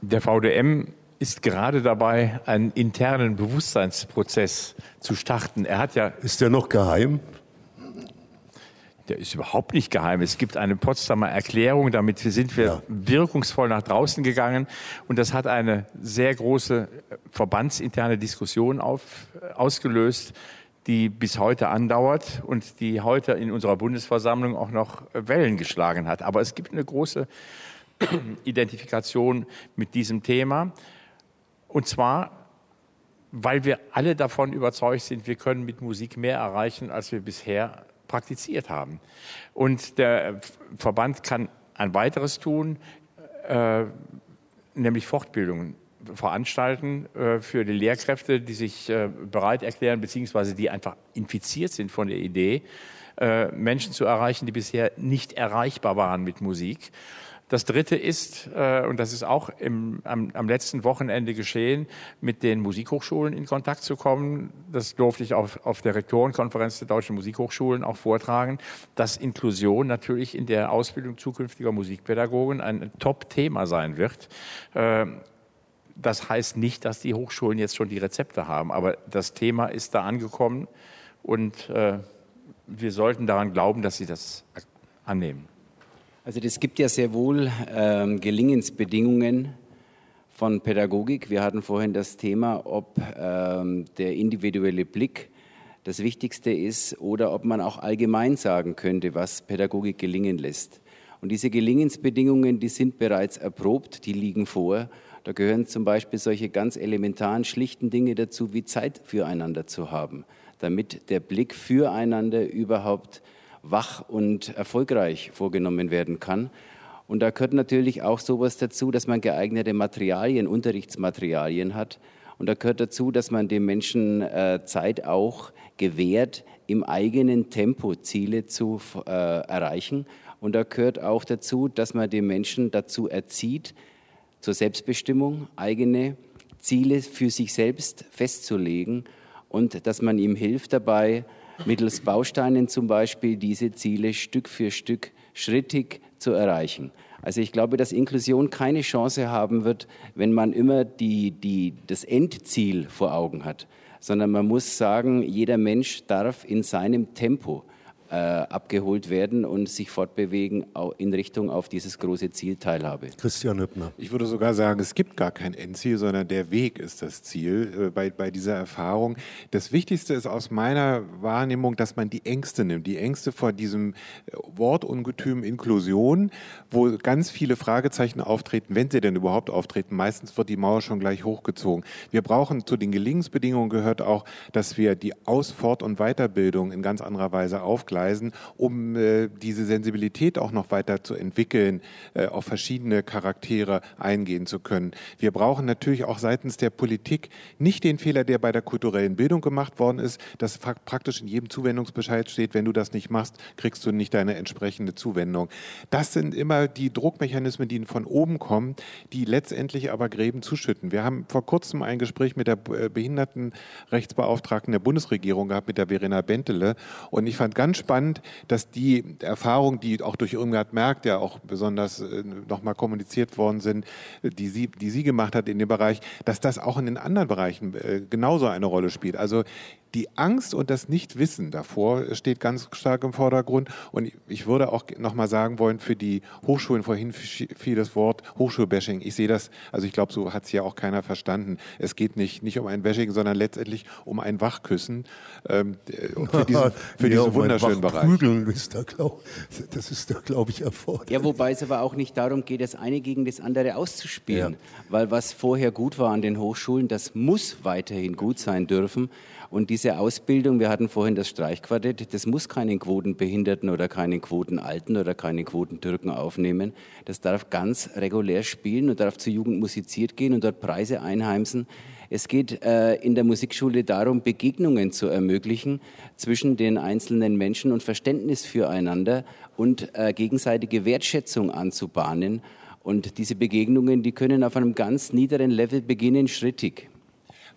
Der VDM ist gerade dabei, einen internen Bewusstseinsprozess zu starten. Er hat ja. Ist der noch geheim? Der ist überhaupt nicht geheim. Es gibt eine Potsdamer Erklärung, damit sind wir ja. wirkungsvoll nach draußen gegangen. Und das hat eine sehr große verbandsinterne Diskussion auf, ausgelöst die bis heute andauert und die heute in unserer Bundesversammlung auch noch Wellen geschlagen hat. Aber es gibt eine große Identifikation mit diesem Thema. Und zwar, weil wir alle davon überzeugt sind, wir können mit Musik mehr erreichen, als wir bisher praktiziert haben. Und der Verband kann ein weiteres tun, äh, nämlich Fortbildungen veranstalten äh, für die Lehrkräfte, die sich äh, bereit erklären, beziehungsweise die einfach infiziert sind von der Idee, äh, Menschen zu erreichen, die bisher nicht erreichbar waren mit Musik. Das Dritte ist, äh, und das ist auch im, am, am, letzten Wochenende geschehen, mit den Musikhochschulen in Kontakt zu kommen. Das durfte ich auf, auf der Rektorenkonferenz der deutschen Musikhochschulen auch vortragen, dass Inklusion natürlich in der Ausbildung zukünftiger Musikpädagogen ein Top-Thema sein wird. Das heißt nicht, dass die Hochschulen jetzt schon die Rezepte haben, aber das Thema ist da angekommen und äh, wir sollten daran glauben, dass sie das annehmen. Also es gibt ja sehr wohl ähm, Gelingensbedingungen von Pädagogik. Wir hatten vorhin das Thema, ob ähm, der individuelle Blick das Wichtigste ist oder ob man auch allgemein sagen könnte, was Pädagogik gelingen lässt. Und diese Gelingensbedingungen, die sind bereits erprobt, die liegen vor. Da gehören zum Beispiel solche ganz elementaren, schlichten Dinge dazu, wie Zeit füreinander zu haben, damit der Blick füreinander überhaupt wach und erfolgreich vorgenommen werden kann. Und da gehört natürlich auch sowas dazu, dass man geeignete Materialien, Unterrichtsmaterialien hat. Und da gehört dazu, dass man den Menschen äh, Zeit auch gewährt, im eigenen Tempo Ziele zu äh, erreichen. Und da gehört auch dazu, dass man den Menschen dazu erzieht, zur Selbstbestimmung, eigene Ziele für sich selbst festzulegen und dass man ihm hilft dabei, mittels Bausteinen zum Beispiel diese Ziele Stück für Stück schrittig zu erreichen. Also ich glaube, dass Inklusion keine Chance haben wird, wenn man immer die, die, das Endziel vor Augen hat, sondern man muss sagen, jeder Mensch darf in seinem Tempo äh, abgeholt werden und sich fortbewegen in Richtung auf dieses große Ziel Teilhabe. Christian Hübner. Ich würde sogar sagen, es gibt gar kein Endziel, sondern der Weg ist das Ziel äh, bei, bei dieser Erfahrung. Das Wichtigste ist aus meiner Wahrnehmung, dass man die Ängste nimmt. Die Ängste vor diesem äh, Wortungetüm Inklusion, wo ganz viele Fragezeichen auftreten, wenn sie denn überhaupt auftreten. Meistens wird die Mauer schon gleich hochgezogen. Wir brauchen zu den Gelingensbedingungen gehört auch, dass wir die Aus-, Fort- und Weiterbildung in ganz anderer Weise aufgleisen entgleisen, um äh, diese Sensibilität auch noch weiter zu entwickeln, äh, auf verschiedene Charaktere eingehen zu können. Wir brauchen natürlich auch seitens der Politik nicht den Fehler, der bei der kulturellen Bildung gemacht worden ist, dass praktisch in jedem Zuwendungsbescheid steht, wenn du das nicht machst, kriegst du nicht deine entsprechende Zuwendung. Das sind immer die Druckmechanismen, die von oben kommen, die letztendlich aber Gräben zuschütten. Wir haben vor kurzem ein Gespräch mit der äh, Behindertenrechtsbeauftragten der Bundesregierung gehabt, mit der Verena Bentele. Und ich fand ganz spannend, dass die Erfahrungen, die auch durch Irmgard Merck, der auch besonders äh, nochmal kommuniziert worden sind, die sie, die sie gemacht hat in dem Bereich, dass das auch in den anderen Bereichen äh, genauso eine Rolle spielt. Also die Angst und das Nichtwissen davor steht ganz stark im Vordergrund. Und ich würde auch nochmal sagen wollen, für die Hochschulen, vorhin fiel das Wort Hochschulbashing. Ich sehe das, also ich glaube, so hat es ja auch keiner verstanden. Es geht nicht, nicht um ein Bashing, sondern letztendlich um ein Wachküssen ähm, für diesen, für ja, diesen wunderschönen Bereich. Ist da, glaub, das ist da, glaube ich, erforderlich. Ja, wobei es aber auch nicht darum geht, das eine gegen das andere auszuspielen. Ja. Weil was vorher gut war an den Hochschulen, das muss weiterhin gut sein dürfen. Und diese Ausbildung, wir hatten vorhin das Streichquartett, das muss keinen Quotenbehinderten oder keinen Quotenalten oder keinen Quotentürken aufnehmen. Das darf ganz regulär spielen und darf zur Jugend musiziert gehen und dort Preise einheimsen. Es geht äh, in der Musikschule darum, Begegnungen zu ermöglichen zwischen den einzelnen Menschen und Verständnis füreinander und äh, gegenseitige Wertschätzung anzubahnen. Und diese Begegnungen, die können auf einem ganz niederen Level beginnen, schrittig.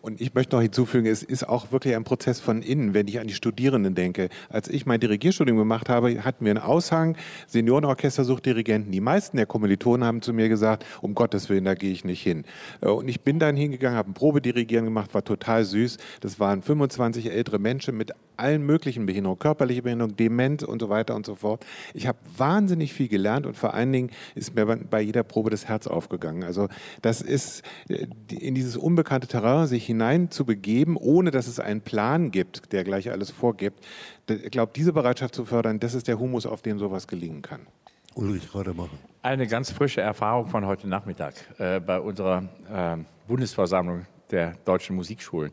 Und ich möchte noch hinzufügen, es ist auch wirklich ein Prozess von innen, wenn ich an die Studierenden denke. Als ich mein Dirigierstudium gemacht habe, hatten wir einen Aushang, Seniorenorchester sucht Dirigenten. Die meisten der Kommilitonen haben zu mir gesagt, um Gottes Willen, da gehe ich nicht hin. Äh, und ich bin dann hingegangen, habe ein Probedirigieren gemacht, war total süß. Das waren 25 ältere Menschen mit allen möglichen Behinderungen, körperliche Behinderung, Demenz und so weiter und so fort. Ich habe wahnsinnig viel gelernt und vor allen Dingen ist mir bei jeder Probe das Herz aufgegangen. Also das ist äh, in dieses unbekannte Terrain sich hinein zu begeben, ohne dass es einen Plan gibt, der gleich alles vorgibt. Ich glaube, diese Bereitschaft zu fördern, das ist der Humus, auf dem sowas gelingen kann. Ulrich Rademacher. Eine ganz frische Erfahrung von heute Nachmittag äh, bei unserer äh, Bundesversammlung der deutschen Musikschulen.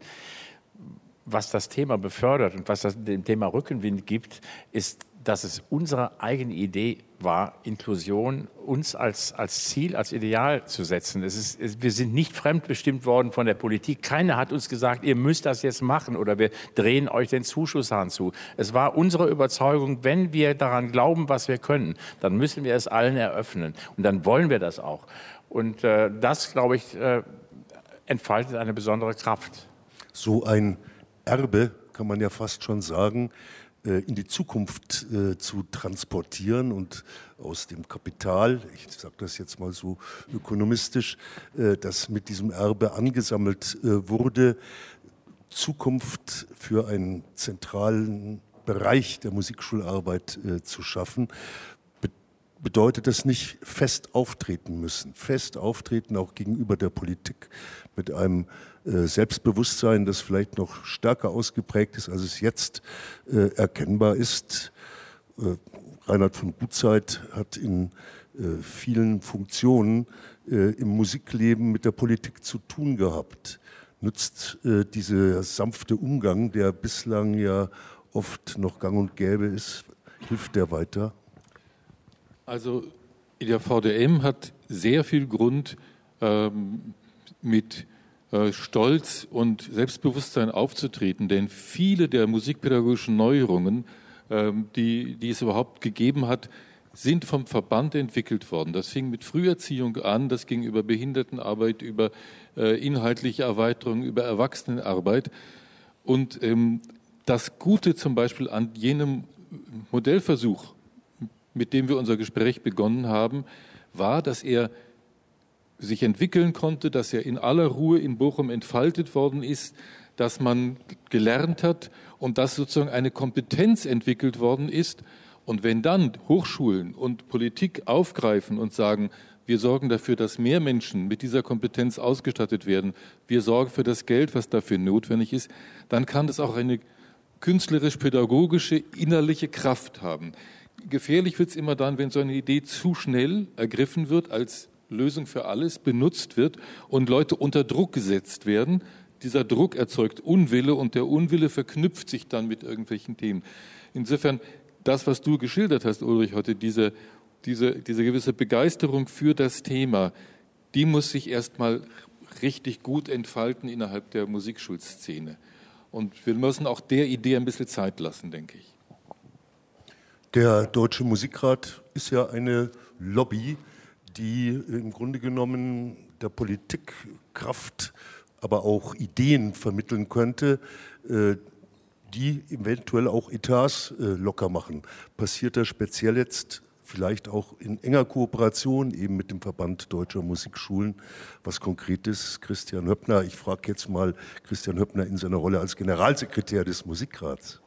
Was das Thema befördert und was das dem Thema Rückenwind gibt, ist dass es unsere eigene Idee war, Inklusion uns als, als Ziel, als Ideal zu setzen. Es ist, es, wir sind nicht fremdbestimmt worden von der Politik. Keiner hat uns gesagt, ihr müsst das jetzt machen oder wir drehen euch den Zuschusshahn zu. Es war unsere Überzeugung, wenn wir daran glauben, was wir können, dann müssen wir es allen eröffnen. Und dann wollen wir das auch. Und äh, das, glaube ich, äh, entfaltet eine besondere Kraft. So ein Erbe, kann man ja fast schon sagen, äh, in die Zukunft äh, zu transportieren und aus dem Kapital, ich sage das jetzt mal so ökonomistisch, äh, das mit diesem Erbe angesammelt wurde, Zukunft für einen zentralen Bereich der Musikschularbeit zu schaffen, bedeutet das nicht fest auftreten müssen. Fest auftreten auch gegenüber der Politik mit einem Selbstbewusstsein, das vielleicht noch stärker ausgeprägt ist, als es jetzt äh, erkennbar ist. Äh, Reinhard von Gutzeit hat in äh, vielen Funktionen äh, im Musikleben mit der Politik zu tun gehabt. Nützt äh, dieser sanfte Umgang, der bislang ja oft noch gang und gäbe ist, hilft der weiter? Also der VDM hat sehr viel Grund, ähm, mit äh, Stolz und Selbstbewusstsein aufzutreten, denn viele der musikpädagogischen Neuerungen, ähm, die, die es überhaupt gegeben hat, sind vom Verband entwickelt worden. Das fing mit Früherziehung an, das ging über Behindertenarbeit, über äh, inhaltliche Erweiterung, über Erwachsenenarbeit. Und ähm, das Gute zum Beispiel an jenem Modellversuch, mit dem wir unser Gespräch begonnen haben, war, dass er sich entwickeln konnte, dass er in aller Ruhe in Bochum entfaltet worden ist, dass man gelernt hat und dass sozusagen eine Kompetenz entwickelt worden ist. Und wenn dann Hochschulen und Politik aufgreifen und sagen, wir sorgen dafür, dass mehr Menschen mit dieser Kompetenz ausgestattet werden, wir sorgen für das Geld, was dafür notwendig ist, dann kann das auch eine künstlerisch-pädagogische innerliche Kraft haben. Gefährlich wird es immer dann, wenn so eine Idee zu schnell ergriffen wird als Lösung für alles benutzt wird und Leute unter Druck gesetzt werden. Dieser Druck erzeugt Unwille und der Unwille verknüpft sich dann mit irgendwelchen Themen. Insofern das, was du geschildert hast, Ulrich, heute, diese, diese, diese gewisse Begeisterung für das Thema, die muss sich erstmal richtig gut entfalten innerhalb der Musikschulszene. Und wir müssen auch der Idee ein bisschen Zeit lassen, denke ich. Der Deutsche Musikrat ist ja eine Lobby, die im Grunde genommen der Politik Kraft, aber auch Ideen vermitteln könnte, äh, die eventuell auch Etats äh, locker machen. Passiert das speziell jetzt vielleicht auch in enger Kooperation eben mit dem Verband Deutscher Musikschulen was Konkretes. Christian Höppner, ich frage jetzt mal Christian Höppner in seiner Rolle als Generalsekretär des Musikrats.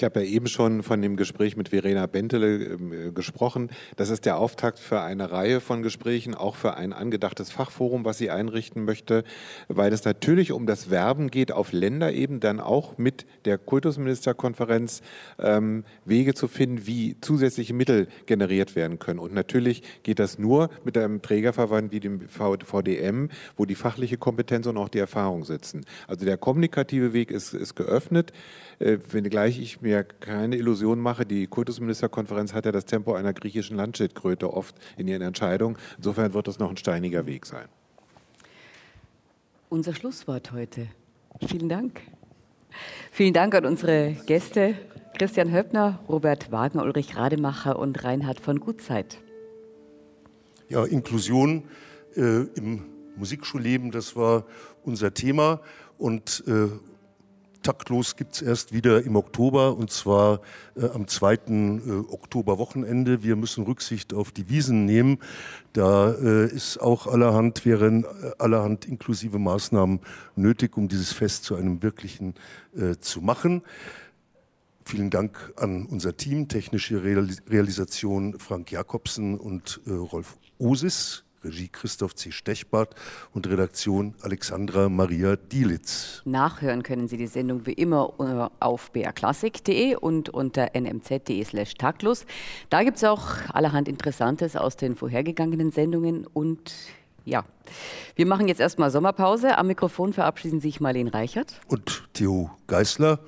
Ich habe ja eben schon von dem Gespräch mit Verena Bentele äh, gesprochen. Das ist der Auftakt für eine Reihe von Gesprächen, auch für ein angedachtes Fachforum, was sie einrichten möchte, weil es natürlich um das Werben geht, auf Länderebene dann auch mit der Kultusministerkonferenz ähm, Wege zu finden, wie zusätzliche Mittel generiert werden können. Und natürlich geht das nur mit einem Trägerverband wie dem VDM, wo die fachliche Kompetenz und auch die Erfahrung sitzen. Also der kommunikative Weg ist, ist geöffnet. Äh, wenngleich ich mir keine Illusion mache, die Kultusministerkonferenz hat ja das Tempo einer griechischen Landschildkröte oft in ihren Entscheidungen. Insofern wird das noch ein steiniger Weg sein. Unser Schlusswort heute. Vielen Dank. Vielen Dank an unsere Gäste Christian Höppner, Robert Wagner, Ulrich Rademacher und Reinhard von Gutzeit. Ja, Inklusion äh, im Musikschulleben, das war unser Thema. Und äh, Taktlos gibt es erst wieder im Oktober und zwar äh, am zweiten äh, Oktoberwochenende. Wir müssen Rücksicht auf die Wiesen nehmen. Da äh, ist auch allerhand, wären äh, allerhand inklusive Maßnahmen nötig, um dieses Fest zu einem wirklichen äh, zu machen. Vielen Dank an unser Team, technische Realisation Frank Jakobsen und äh, Rolf Osis. Regie Christoph C. Stechbart und Redaktion Alexandra Maria Dielitz. Nachhören können Sie die Sendung wie immer äh, auf brklassik.de und unter nmz.de slash taktlos. Da gibt es auch allerhand Interessantes aus den vorhergegangenen Sendungen und ja, wir machen jetzt erstmal Sommerpause. Am Mikrofon verabschieden sich Marlene Reichert. Und Theo Geißler.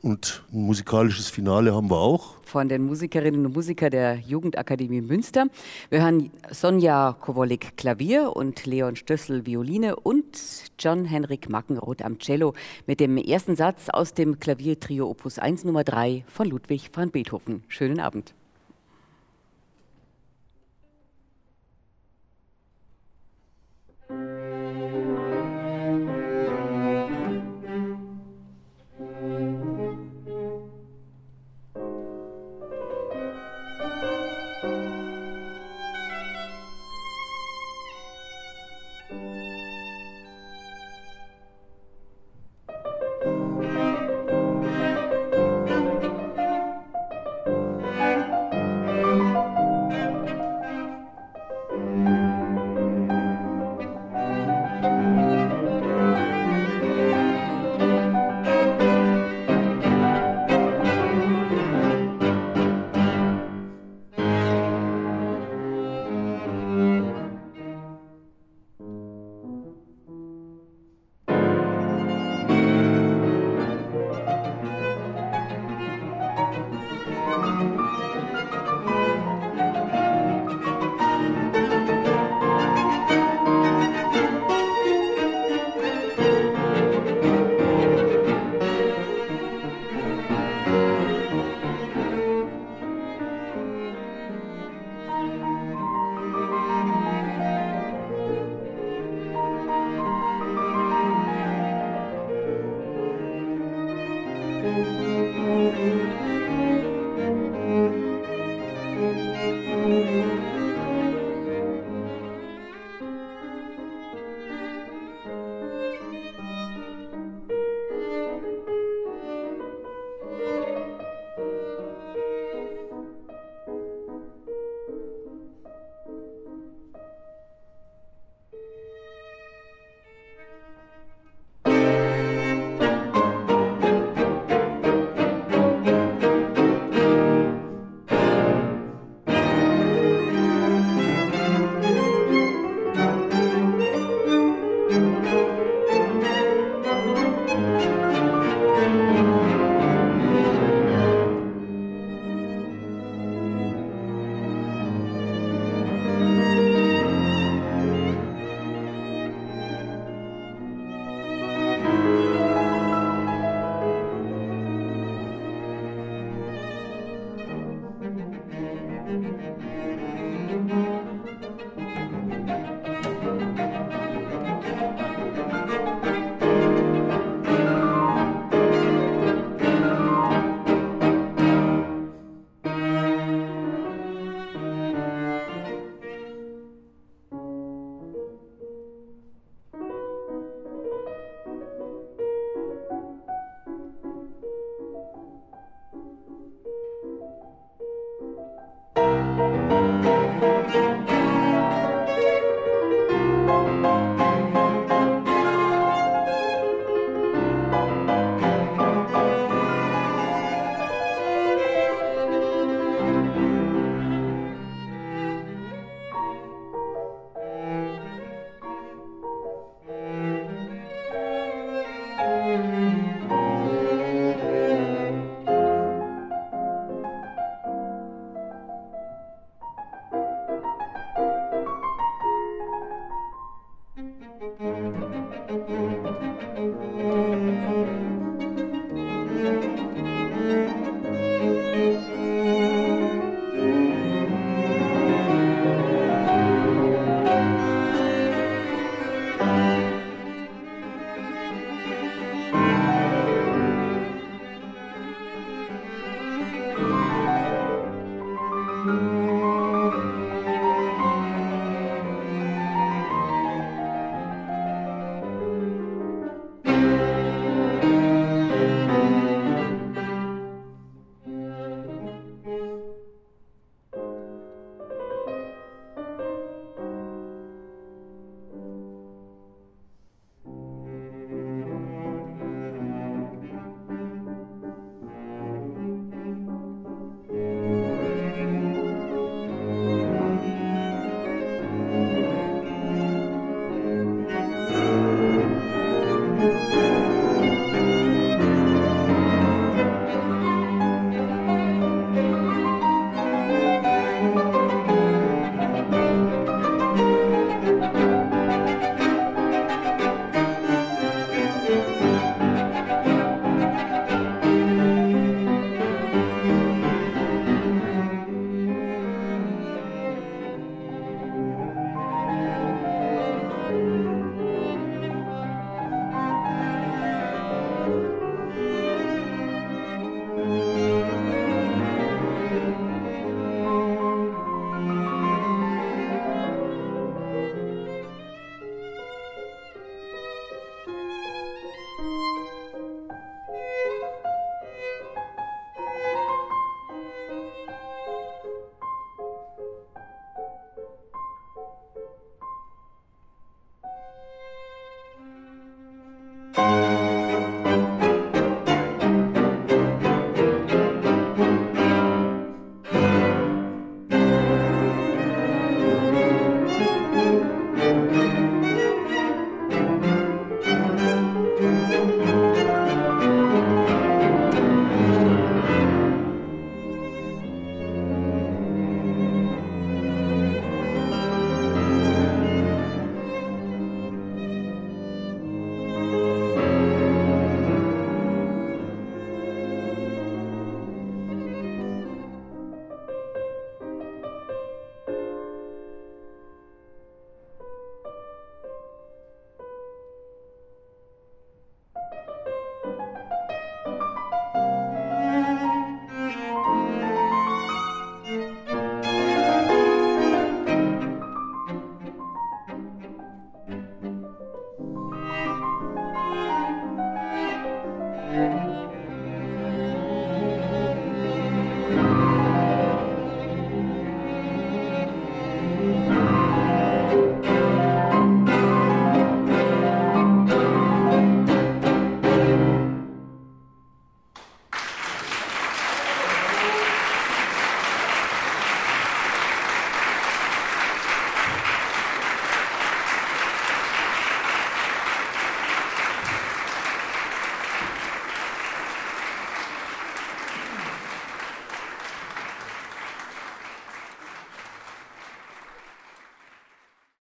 Und ein musikalisches Finale haben wir auch. Von den Musikerinnen und Musikern der Jugendakademie Münster. Wir hören Sonja Kowolik Klavier und Leon Stössel Violine und John Henrik Mackenroth am Cello mit dem ersten Satz aus dem Klaviertrio Opus 1 Nummer 3 von Ludwig van Beethoven. Schönen Abend.